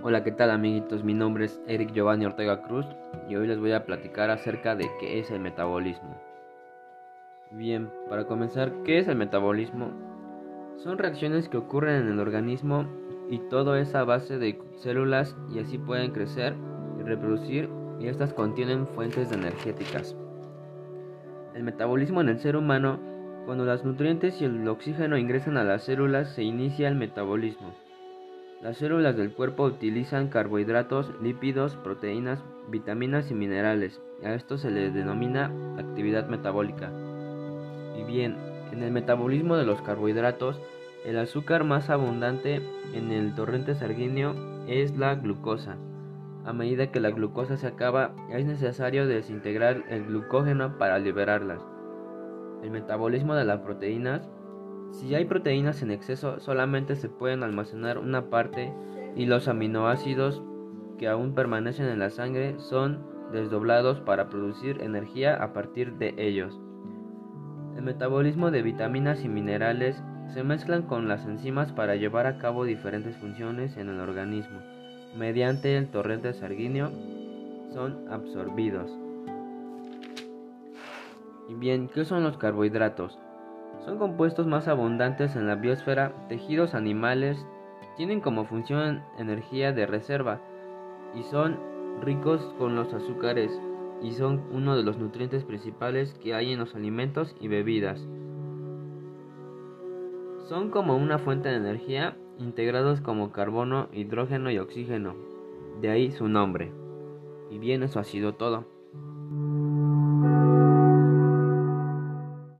Hola, ¿qué tal amiguitos? Mi nombre es Eric Giovanni Ortega Cruz y hoy les voy a platicar acerca de qué es el metabolismo. Bien, para comenzar, ¿qué es el metabolismo? Son reacciones que ocurren en el organismo y todo es a base de células y así pueden crecer y reproducir y estas contienen fuentes energéticas. El metabolismo en el ser humano, cuando los nutrientes y el oxígeno ingresan a las células se inicia el metabolismo. Las células del cuerpo utilizan carbohidratos, lípidos, proteínas, vitaminas y minerales. A esto se le denomina actividad metabólica. Y bien, en el metabolismo de los carbohidratos, el azúcar más abundante en el torrente sanguíneo es la glucosa. A medida que la glucosa se acaba, es necesario desintegrar el glucógeno para liberarlas. El metabolismo de las proteínas si hay proteínas en exceso, solamente se pueden almacenar una parte y los aminoácidos que aún permanecen en la sangre son desdoblados para producir energía a partir de ellos. El metabolismo de vitaminas y minerales se mezclan con las enzimas para llevar a cabo diferentes funciones en el organismo. Mediante el torrente sanguíneo son absorbidos. Y bien, ¿qué son los carbohidratos? Son compuestos más abundantes en la biosfera, tejidos animales, tienen como función energía de reserva y son ricos con los azúcares y son uno de los nutrientes principales que hay en los alimentos y bebidas. Son como una fuente de energía integrados como carbono, hidrógeno y oxígeno, de ahí su nombre. Y bien, eso ha sido todo.